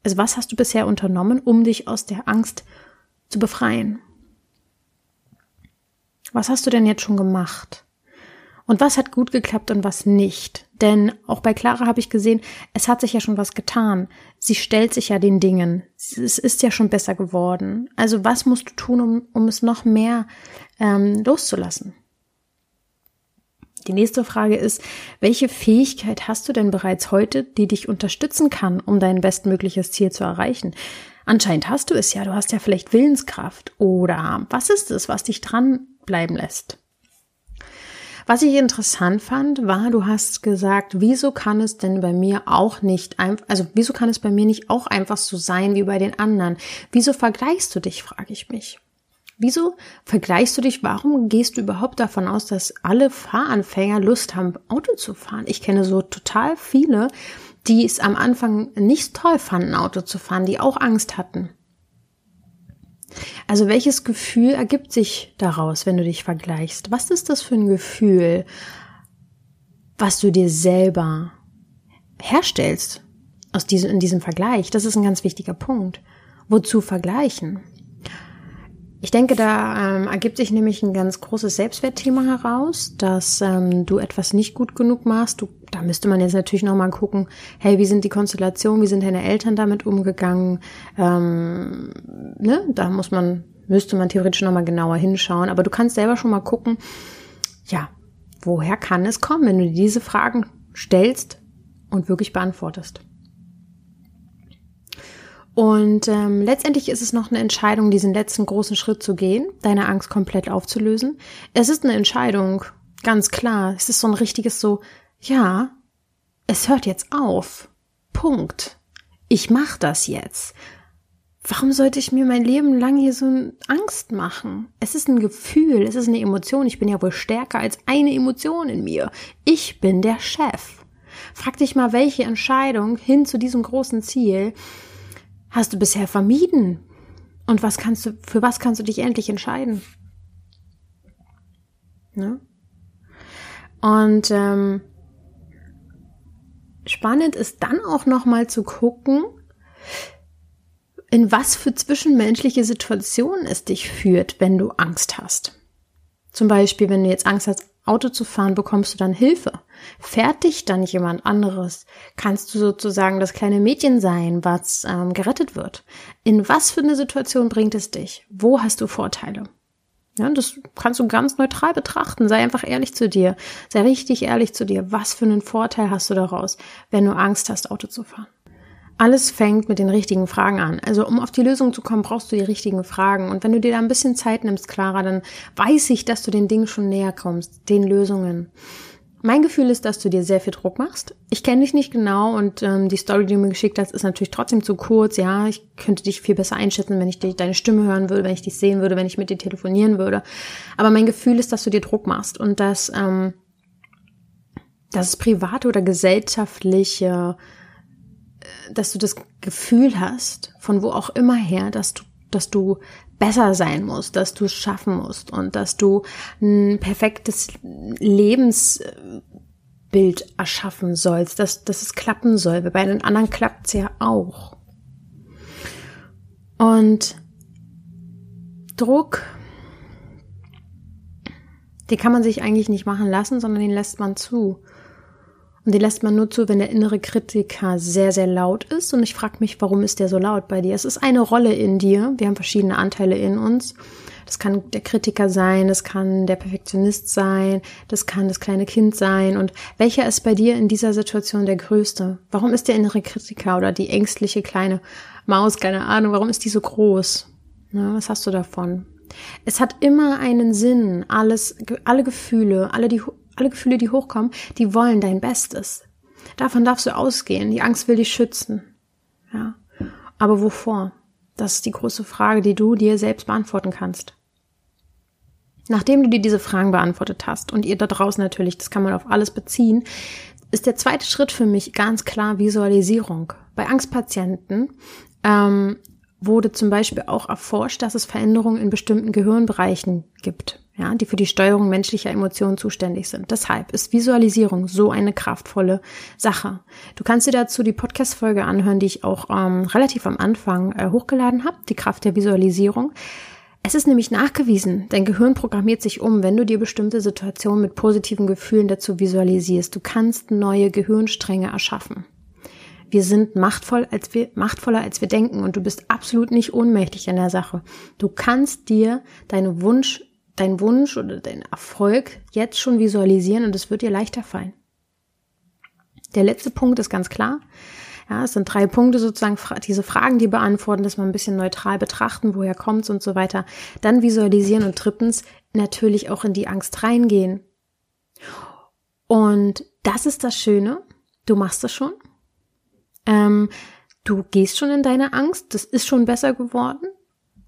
also was hast du bisher unternommen, um dich aus der Angst zu befreien? Was hast du denn jetzt schon gemacht? Und was hat gut geklappt und was nicht? Denn auch bei Clara habe ich gesehen, es hat sich ja schon was getan. Sie stellt sich ja den Dingen. Es ist ja schon besser geworden. Also was musst du tun, um, um es noch mehr ähm, loszulassen? Die nächste Frage ist, welche Fähigkeit hast du denn bereits heute, die dich unterstützen kann, um dein bestmögliches Ziel zu erreichen? Anscheinend hast du es ja, du hast ja vielleicht Willenskraft. Oder was ist es, was dich dranbleiben lässt? Was ich interessant fand, war, du hast gesagt, wieso kann es denn bei mir auch nicht einfach, also wieso kann es bei mir nicht auch einfach so sein wie bei den anderen? Wieso vergleichst du dich, frage ich mich. Wieso vergleichst du dich? Warum gehst du überhaupt davon aus, dass alle Fahranfänger Lust haben, Auto zu fahren? Ich kenne so total viele, die es am Anfang nicht toll fanden, Auto zu fahren, die auch Angst hatten. Also welches Gefühl ergibt sich daraus, wenn du dich vergleichst? Was ist das für ein Gefühl, was du dir selber herstellst aus diesem, in diesem Vergleich? Das ist ein ganz wichtiger Punkt. Wozu vergleichen? Ich denke, da ähm, ergibt sich nämlich ein ganz großes Selbstwertthema heraus, dass ähm, du etwas nicht gut genug machst. Du, da müsste man jetzt natürlich nochmal gucken, hey, wie sind die Konstellationen, wie sind deine Eltern damit umgegangen? Ähm, ne? Da muss man, müsste man theoretisch nochmal genauer hinschauen. Aber du kannst selber schon mal gucken, ja, woher kann es kommen, wenn du diese Fragen stellst und wirklich beantwortest. Und ähm, letztendlich ist es noch eine Entscheidung, diesen letzten großen Schritt zu gehen, deine Angst komplett aufzulösen. Es ist eine Entscheidung, ganz klar. Es ist so ein richtiges so, ja, es hört jetzt auf. Punkt. Ich mach das jetzt. Warum sollte ich mir mein Leben lang hier so Angst machen? Es ist ein Gefühl, es ist eine Emotion. Ich bin ja wohl stärker als eine Emotion in mir. Ich bin der Chef. Frag dich mal, welche Entscheidung hin zu diesem großen Ziel hast du bisher vermieden? Und was kannst du, für was kannst du dich endlich entscheiden? Ne? Und ähm, spannend ist dann auch noch mal zu gucken, in was für zwischenmenschliche Situationen es dich führt, wenn du Angst hast. Zum Beispiel, wenn du jetzt Angst hast, Auto zu fahren, bekommst du dann Hilfe. Fährt dich dann jemand anderes? Kannst du sozusagen das kleine Mädchen sein, was ähm, gerettet wird? In was für eine Situation bringt es dich? Wo hast du Vorteile? Ja, das kannst du ganz neutral betrachten. Sei einfach ehrlich zu dir. Sei richtig ehrlich zu dir. Was für einen Vorteil hast du daraus, wenn du Angst hast, Auto zu fahren? Alles fängt mit den richtigen Fragen an. Also um auf die Lösung zu kommen, brauchst du die richtigen Fragen. Und wenn du dir da ein bisschen Zeit nimmst, Clara, dann weiß ich, dass du den Dingen schon näher kommst, den Lösungen. Mein Gefühl ist, dass du dir sehr viel Druck machst. Ich kenne dich nicht genau und ähm, die Story, die du mir geschickt hast, ist natürlich trotzdem zu kurz. Ja, ich könnte dich viel besser einschätzen, wenn ich dich, deine Stimme hören würde, wenn ich dich sehen würde, wenn ich mit dir telefonieren würde. Aber mein Gefühl ist, dass du dir Druck machst und dass, ähm, dass es private oder gesellschaftliche dass du das Gefühl hast, von wo auch immer her, dass du, dass du besser sein musst, dass du es schaffen musst und dass du ein perfektes Lebensbild erschaffen sollst, dass, dass es klappen soll. Bei den anderen klappt es ja auch. Und Druck, den kann man sich eigentlich nicht machen lassen, sondern den lässt man zu. Und den lässt man nur zu, wenn der innere Kritiker sehr, sehr laut ist. Und ich frage mich, warum ist der so laut bei dir? Es ist eine Rolle in dir. Wir haben verschiedene Anteile in uns. Das kann der Kritiker sein, das kann der Perfektionist sein, das kann das kleine Kind sein. Und welcher ist bei dir in dieser Situation der größte? Warum ist der innere Kritiker oder die ängstliche kleine Maus, keine Ahnung, warum ist die so groß? Na, was hast du davon? Es hat immer einen Sinn, alles, alle Gefühle, alle, die, alle Gefühle, die hochkommen, die wollen dein Bestes. Davon darfst du ausgehen. Die Angst will dich schützen. Ja. Aber wovor? Das ist die große Frage, die du dir selbst beantworten kannst. Nachdem du dir diese Fragen beantwortet hast und ihr da draußen natürlich, das kann man auf alles beziehen, ist der zweite Schritt für mich ganz klar Visualisierung. Bei Angstpatienten ähm, wurde zum Beispiel auch erforscht, dass es Veränderungen in bestimmten Gehirnbereichen gibt, ja, die für die Steuerung menschlicher Emotionen zuständig sind. Deshalb ist Visualisierung so eine kraftvolle Sache. Du kannst dir dazu die Podcast-Folge anhören, die ich auch ähm, relativ am Anfang äh, hochgeladen habe, die Kraft der Visualisierung. Es ist nämlich nachgewiesen, dein Gehirn programmiert sich um, wenn du dir bestimmte Situationen mit positiven Gefühlen dazu visualisierst. Du kannst neue Gehirnstränge erschaffen. Wir sind machtvoll, als wir, machtvoller, als wir denken und du bist absolut nicht ohnmächtig in der Sache. Du kannst dir deine Wunsch, dein Wunsch oder dein Erfolg jetzt schon visualisieren und es wird dir leichter fallen. Der letzte Punkt ist ganz klar. Ja, es sind drei Punkte sozusagen, diese Fragen, die beantworten, dass man ein bisschen neutral betrachten, woher kommt's und so weiter. Dann visualisieren und drittens natürlich auch in die Angst reingehen. Und das ist das Schöne. Du machst das schon. Ähm, du gehst schon in deine Angst. Das ist schon besser geworden.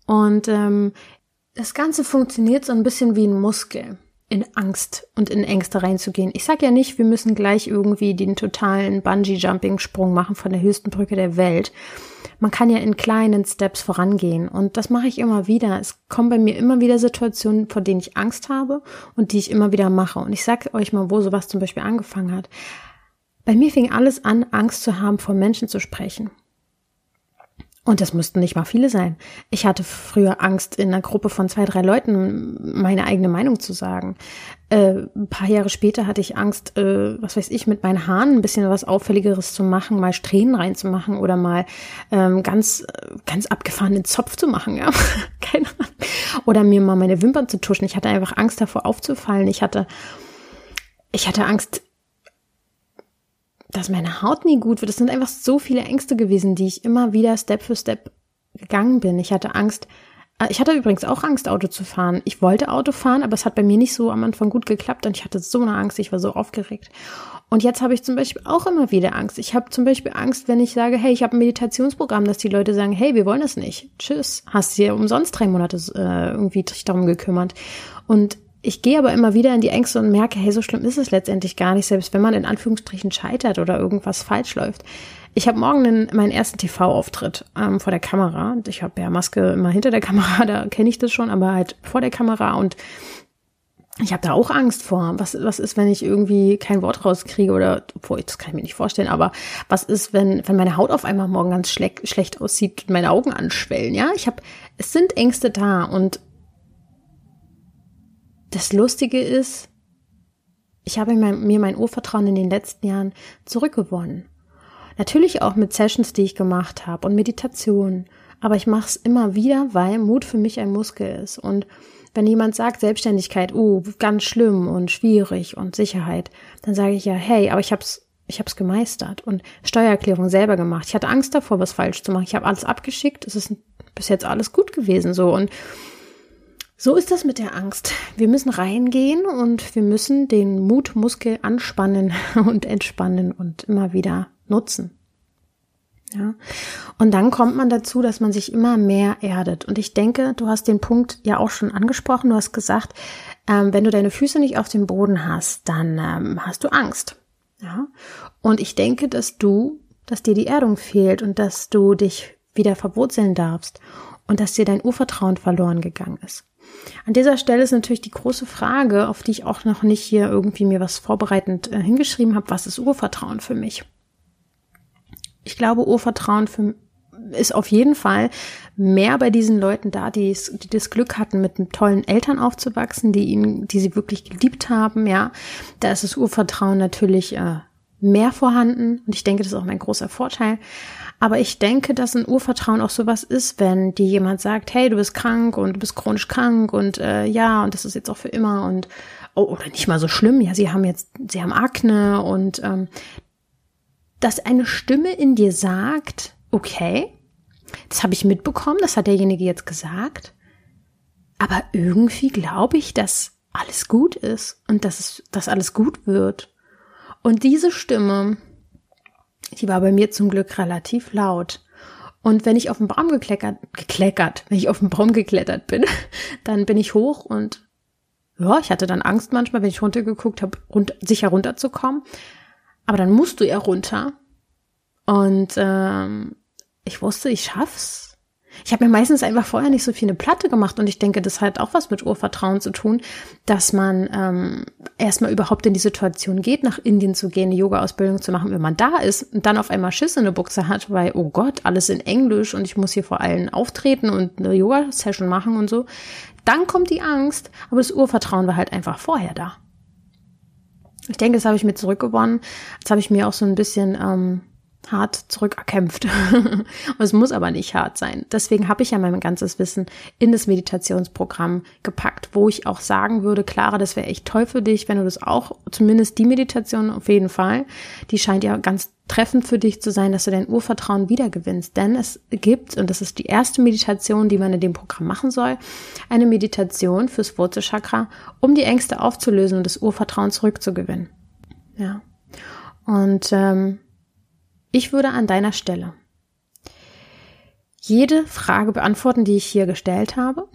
Und ähm, das Ganze funktioniert so ein bisschen wie ein Muskel in Angst und in Ängste reinzugehen. Ich sage ja nicht, wir müssen gleich irgendwie den totalen Bungee-Jumping-Sprung machen von der höchsten Brücke der Welt. Man kann ja in kleinen Steps vorangehen und das mache ich immer wieder. Es kommen bei mir immer wieder Situationen, vor denen ich Angst habe und die ich immer wieder mache. Und ich sage euch mal, wo sowas zum Beispiel angefangen hat. Bei mir fing alles an, Angst zu haben, vor Menschen zu sprechen. Und das mussten nicht mal viele sein. Ich hatte früher Angst, in einer Gruppe von zwei, drei Leuten meine eigene Meinung zu sagen. Äh, ein paar Jahre später hatte ich Angst, äh, was weiß ich, mit meinen Haaren ein bisschen was Auffälligeres zu machen, mal Strähnen reinzumachen oder mal ähm, ganz, ganz abgefahrenen Zopf zu machen, ja. (laughs) Keine Ahnung. Oder mir mal meine Wimpern zu tuschen. Ich hatte einfach Angst davor aufzufallen. Ich hatte, ich hatte Angst, dass meine Haut nie gut wird. Das sind einfach so viele Ängste gewesen, die ich immer wieder Step für Step gegangen bin. Ich hatte Angst, äh, ich hatte übrigens auch Angst, Auto zu fahren. Ich wollte Auto fahren, aber es hat bei mir nicht so am Anfang gut geklappt und ich hatte so eine Angst, ich war so aufgeregt. Und jetzt habe ich zum Beispiel auch immer wieder Angst. Ich habe zum Beispiel Angst, wenn ich sage, hey, ich habe ein Meditationsprogramm, dass die Leute sagen, hey, wir wollen das nicht. Tschüss. Hast dir umsonst drei Monate äh, irgendwie dich darum gekümmert. Und ich gehe aber immer wieder in die Ängste und merke, hey, so schlimm ist es letztendlich gar nicht, selbst wenn man in Anführungsstrichen scheitert oder irgendwas falsch läuft. Ich habe morgen den, meinen ersten TV-Auftritt ähm, vor der Kamera. Ich habe ja Maske immer hinter der Kamera, (laughs) da kenne ich das schon, aber halt vor der Kamera und ich habe da auch Angst vor. Was, was ist, wenn ich irgendwie kein Wort rauskriege oder, obwohl, das kann ich mir nicht vorstellen, aber was ist, wenn, wenn meine Haut auf einmal morgen ganz schlecht, schlecht aussieht und meine Augen anschwellen, ja? Ich habe, es sind Ängste da und das Lustige ist, ich habe mir mein Urvertrauen in den letzten Jahren zurückgewonnen. Natürlich auch mit Sessions, die ich gemacht habe und Meditation. Aber ich mache es immer wieder, weil Mut für mich ein Muskel ist. Und wenn jemand sagt Selbstständigkeit, uh, ganz schlimm und schwierig und Sicherheit, dann sage ich ja, hey, aber ich hab's, ich hab's gemeistert und Steuererklärung selber gemacht. Ich hatte Angst davor, was falsch zu machen. Ich habe alles abgeschickt. Es ist bis jetzt alles gut gewesen so und so ist das mit der Angst. Wir müssen reingehen und wir müssen den Mutmuskel anspannen (laughs) und entspannen und immer wieder nutzen. Ja. Und dann kommt man dazu, dass man sich immer mehr erdet. Und ich denke, du hast den Punkt ja auch schon angesprochen. Du hast gesagt, ähm, wenn du deine Füße nicht auf dem Boden hast, dann ähm, hast du Angst. Ja. Und ich denke, dass du, dass dir die Erdung fehlt und dass du dich wieder verwurzeln darfst und dass dir dein Urvertrauen verloren gegangen ist. An dieser Stelle ist natürlich die große Frage, auf die ich auch noch nicht hier irgendwie mir was vorbereitend äh, hingeschrieben habe, was ist Urvertrauen für mich? Ich glaube, Urvertrauen für ist auf jeden Fall mehr bei diesen Leuten da, die, die das Glück hatten, mit tollen Eltern aufzuwachsen, die ihn, die sie wirklich geliebt haben, ja. Da ist das Urvertrauen natürlich äh, mehr vorhanden und ich denke, das ist auch mein großer Vorteil. Aber ich denke, dass ein Urvertrauen auch sowas ist, wenn dir jemand sagt, hey, du bist krank und du bist chronisch krank und äh, ja, und das ist jetzt auch für immer und oh, oder nicht mal so schlimm, ja, sie haben jetzt, sie haben Akne und ähm, dass eine Stimme in dir sagt, okay, das habe ich mitbekommen, das hat derjenige jetzt gesagt, aber irgendwie glaube ich, dass alles gut ist und dass es, dass alles gut wird. Und diese Stimme, die war bei mir zum Glück relativ laut. Und wenn ich auf den Baum gekleckert, gekleckert, wenn ich auf den Baum geklettert bin, (laughs) dann bin ich hoch und ja, ich hatte dann Angst manchmal, wenn ich runtergeguckt habe, runter, sicher runterzukommen. Aber dann musst du ja runter. Und ähm, ich wusste, ich schaff's. Ich habe mir meistens einfach vorher nicht so viel eine Platte gemacht und ich denke, das hat auch was mit Urvertrauen zu tun, dass man ähm, erstmal überhaupt in die Situation geht, nach Indien zu gehen, eine Yoga-Ausbildung zu machen, wenn man da ist und dann auf einmal Schiss in der Buchse hat, weil, oh Gott, alles in Englisch und ich muss hier vor allen auftreten und eine Yoga-Session machen und so. Dann kommt die Angst, aber das Urvertrauen war halt einfach vorher da. Ich denke, das habe ich mir zurückgewonnen. Das habe ich mir auch so ein bisschen ähm, hart zurückerkämpft. (laughs) es muss aber nicht hart sein. Deswegen habe ich ja mein ganzes Wissen in das Meditationsprogramm gepackt, wo ich auch sagen würde, Clara, das wäre echt toll für dich, wenn du das auch, zumindest die Meditation auf jeden Fall, die scheint ja ganz treffend für dich zu sein, dass du dein Urvertrauen wiedergewinnst. Denn es gibt, und das ist die erste Meditation, die man in dem Programm machen soll, eine Meditation fürs Wurzelchakra, um die Ängste aufzulösen und das Urvertrauen zurückzugewinnen. Ja. Und ähm, ich würde an deiner Stelle jede Frage beantworten, die ich hier gestellt habe.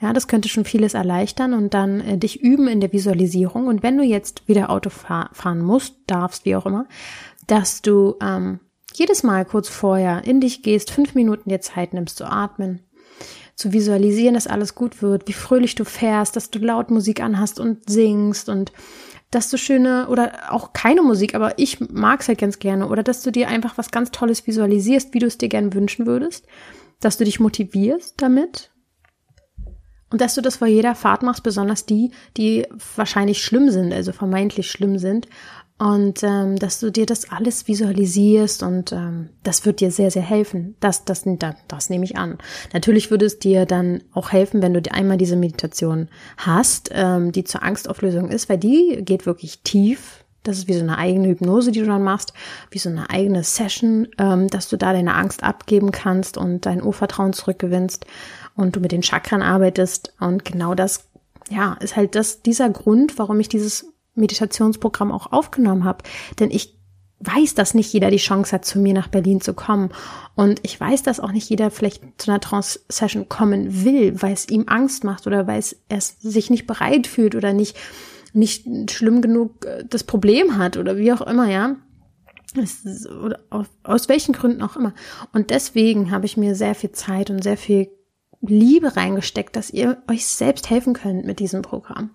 Ja, das könnte schon vieles erleichtern und dann äh, dich üben in der Visualisierung. Und wenn du jetzt wieder Auto fahr fahren musst, darfst, wie auch immer, dass du ähm, jedes Mal kurz vorher in dich gehst, fünf Minuten dir Zeit nimmst zu atmen, zu visualisieren, dass alles gut wird, wie fröhlich du fährst, dass du laut Musik anhast und singst und dass du schöne oder auch keine Musik, aber ich mag es halt ganz gerne. Oder dass du dir einfach was ganz Tolles visualisierst, wie du es dir gerne wünschen würdest, dass du dich motivierst damit. Und dass du das vor jeder Fahrt machst, besonders die, die wahrscheinlich schlimm sind, also vermeintlich schlimm sind und ähm, dass du dir das alles visualisierst und ähm, das wird dir sehr, sehr helfen. Das, das, das, das nehme ich an. Natürlich würde es dir dann auch helfen, wenn du dir einmal diese Meditation hast, ähm, die zur Angstauflösung ist, weil die geht wirklich tief. Das ist wie so eine eigene Hypnose, die du dann machst, wie so eine eigene Session, ähm, dass du da deine Angst abgeben kannst und dein Urvertrauen zurückgewinnst und du mit den Chakren arbeitest. Und genau das, ja, ist halt das, dieser Grund, warum ich dieses Meditationsprogramm auch aufgenommen habe. Denn ich weiß, dass nicht jeder die Chance hat, zu mir nach Berlin zu kommen. Und ich weiß, dass auch nicht jeder vielleicht zu einer Trance-Session kommen will, weil es ihm Angst macht oder weil es er sich nicht bereit fühlt oder nicht, nicht schlimm genug äh, das Problem hat oder wie auch immer, ja. Ist, oder aus, aus welchen Gründen auch immer. Und deswegen habe ich mir sehr viel Zeit und sehr viel Liebe reingesteckt, dass ihr euch selbst helfen könnt mit diesem Programm.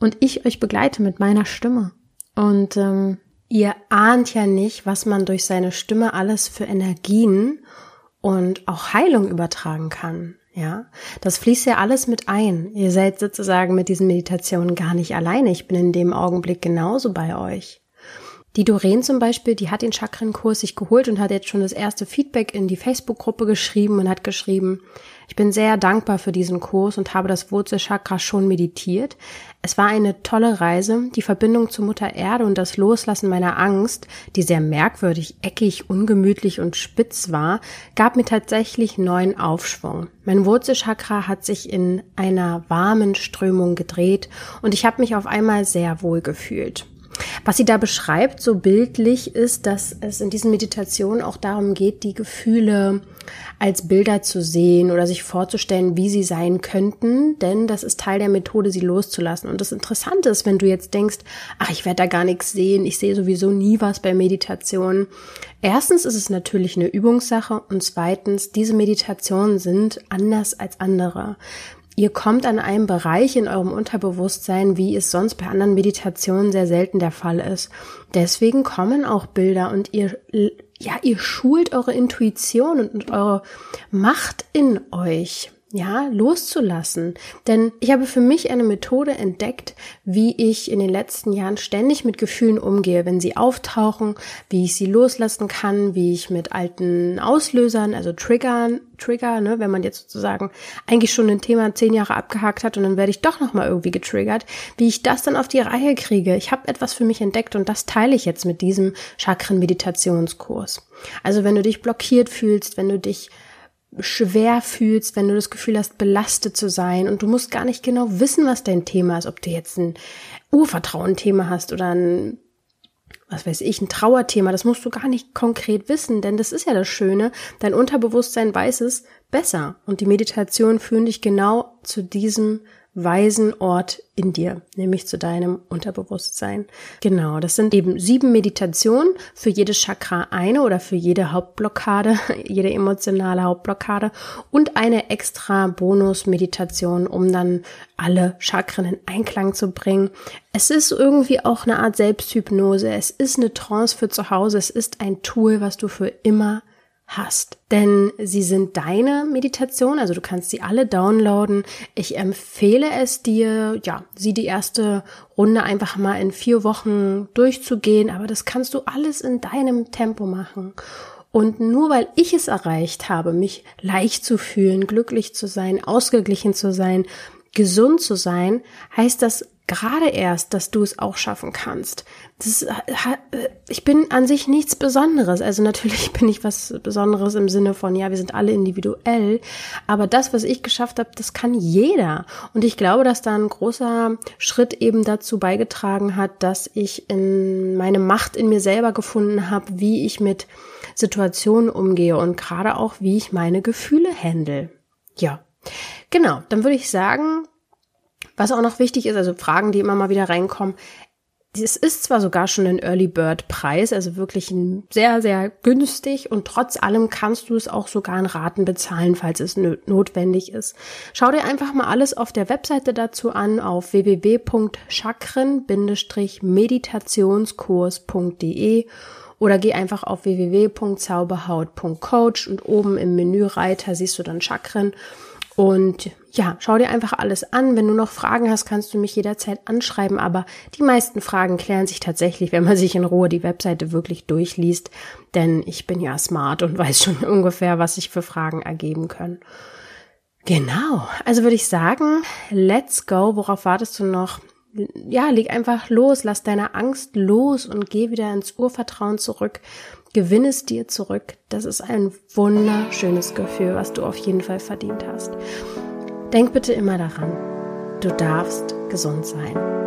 Und ich euch begleite mit meiner Stimme. Und ähm, ihr ahnt ja nicht, was man durch seine Stimme alles für Energien und auch Heilung übertragen kann. Ja, das fließt ja alles mit ein. Ihr seid sozusagen mit diesen Meditationen gar nicht alleine. Ich bin in dem Augenblick genauso bei euch. Die Doreen zum Beispiel, die hat den Chakrenkurs sich geholt und hat jetzt schon das erste Feedback in die Facebook-Gruppe geschrieben und hat geschrieben, ich bin sehr dankbar für diesen Kurs und habe das Wurzelchakra schon meditiert. Es war eine tolle Reise. Die Verbindung zur Mutter Erde und das Loslassen meiner Angst, die sehr merkwürdig, eckig, ungemütlich und spitz war, gab mir tatsächlich neuen Aufschwung. Mein Wurzelchakra hat sich in einer warmen Strömung gedreht und ich habe mich auf einmal sehr wohl gefühlt. Was sie da beschreibt, so bildlich, ist, dass es in diesen Meditationen auch darum geht, die Gefühle als Bilder zu sehen oder sich vorzustellen, wie sie sein könnten, denn das ist Teil der Methode, sie loszulassen. Und das Interessante ist, wenn du jetzt denkst, ach, ich werde da gar nichts sehen, ich sehe sowieso nie was bei Meditation. Erstens ist es natürlich eine Übungssache und zweitens, diese Meditationen sind anders als andere. Ihr kommt an einem Bereich in eurem Unterbewusstsein, wie es sonst bei anderen Meditationen sehr selten der Fall ist. Deswegen kommen auch Bilder und ihr, ja, ihr schult eure Intuition und eure Macht in euch ja, loszulassen. Denn ich habe für mich eine Methode entdeckt, wie ich in den letzten Jahren ständig mit Gefühlen umgehe, wenn sie auftauchen, wie ich sie loslassen kann, wie ich mit alten Auslösern, also Triggern, Trigger, ne, wenn man jetzt sozusagen eigentlich schon ein Thema zehn Jahre abgehakt hat und dann werde ich doch nochmal irgendwie getriggert, wie ich das dann auf die Reihe kriege. Ich habe etwas für mich entdeckt und das teile ich jetzt mit diesem Chakren-Meditationskurs. Also wenn du dich blockiert fühlst, wenn du dich schwer fühlst, wenn du das Gefühl hast, belastet zu sein und du musst gar nicht genau wissen, was dein Thema ist, ob du jetzt ein Urvertrauen-Thema hast oder ein was weiß ich, ein Trauerthema, das musst du gar nicht konkret wissen, denn das ist ja das Schöne, dein Unterbewusstsein weiß es besser und die Meditation führen dich genau zu diesem weisen Ort in dir, nämlich zu deinem Unterbewusstsein. Genau, das sind eben sieben Meditationen für jedes Chakra eine oder für jede Hauptblockade, (laughs) jede emotionale Hauptblockade und eine extra Bonus-Meditation, um dann alle Chakren in Einklang zu bringen. Es ist irgendwie auch eine Art Selbsthypnose, es ist eine Trance für zu Hause, es ist ein Tool, was du für immer hast. Denn sie sind deine Meditation, also du kannst sie alle downloaden. Ich empfehle es dir, ja, sie die erste Runde einfach mal in vier Wochen durchzugehen, aber das kannst du alles in deinem Tempo machen. Und nur weil ich es erreicht habe, mich leicht zu fühlen, glücklich zu sein, ausgeglichen zu sein, gesund zu sein, heißt das gerade erst, dass du es auch schaffen kannst. Das, äh, ich bin an sich nichts Besonderes. Also natürlich (laughs) bin ich was Besonderes im Sinne von, ja, wir sind alle individuell. Aber das, was ich geschafft habe, das kann jeder. Und ich glaube, dass da ein großer Schritt eben dazu beigetragen hat, dass ich in meine Macht in mir selber gefunden habe, wie ich mit Situationen umgehe und gerade auch, wie ich meine Gefühle handle. Ja, genau. Dann würde ich sagen, was auch noch wichtig ist, also Fragen, die immer mal wieder reinkommen. Es ist zwar sogar schon ein Early Bird Preis, also wirklich sehr, sehr günstig und trotz allem kannst du es auch sogar in Raten bezahlen, falls es notwendig ist. Schau dir einfach mal alles auf der Webseite dazu an auf www.chakren-meditationskurs.de oder geh einfach auf www.zauberhaut.coach und oben im Menüreiter siehst du dann Chakren und ja, schau dir einfach alles an. Wenn du noch Fragen hast, kannst du mich jederzeit anschreiben. Aber die meisten Fragen klären sich tatsächlich, wenn man sich in Ruhe die Webseite wirklich durchliest. Denn ich bin ja smart und (laughs) weiß schon ungefähr, was sich für Fragen ergeben können. Genau. Also würde ich sagen, let's go. Worauf wartest du noch? Ja, leg einfach los, lass deine Angst los und geh wieder ins Urvertrauen zurück. Gewinn es dir zurück. Das ist ein wunderschönes Gefühl, was du auf jeden Fall verdient hast. Denk bitte immer daran, du darfst gesund sein.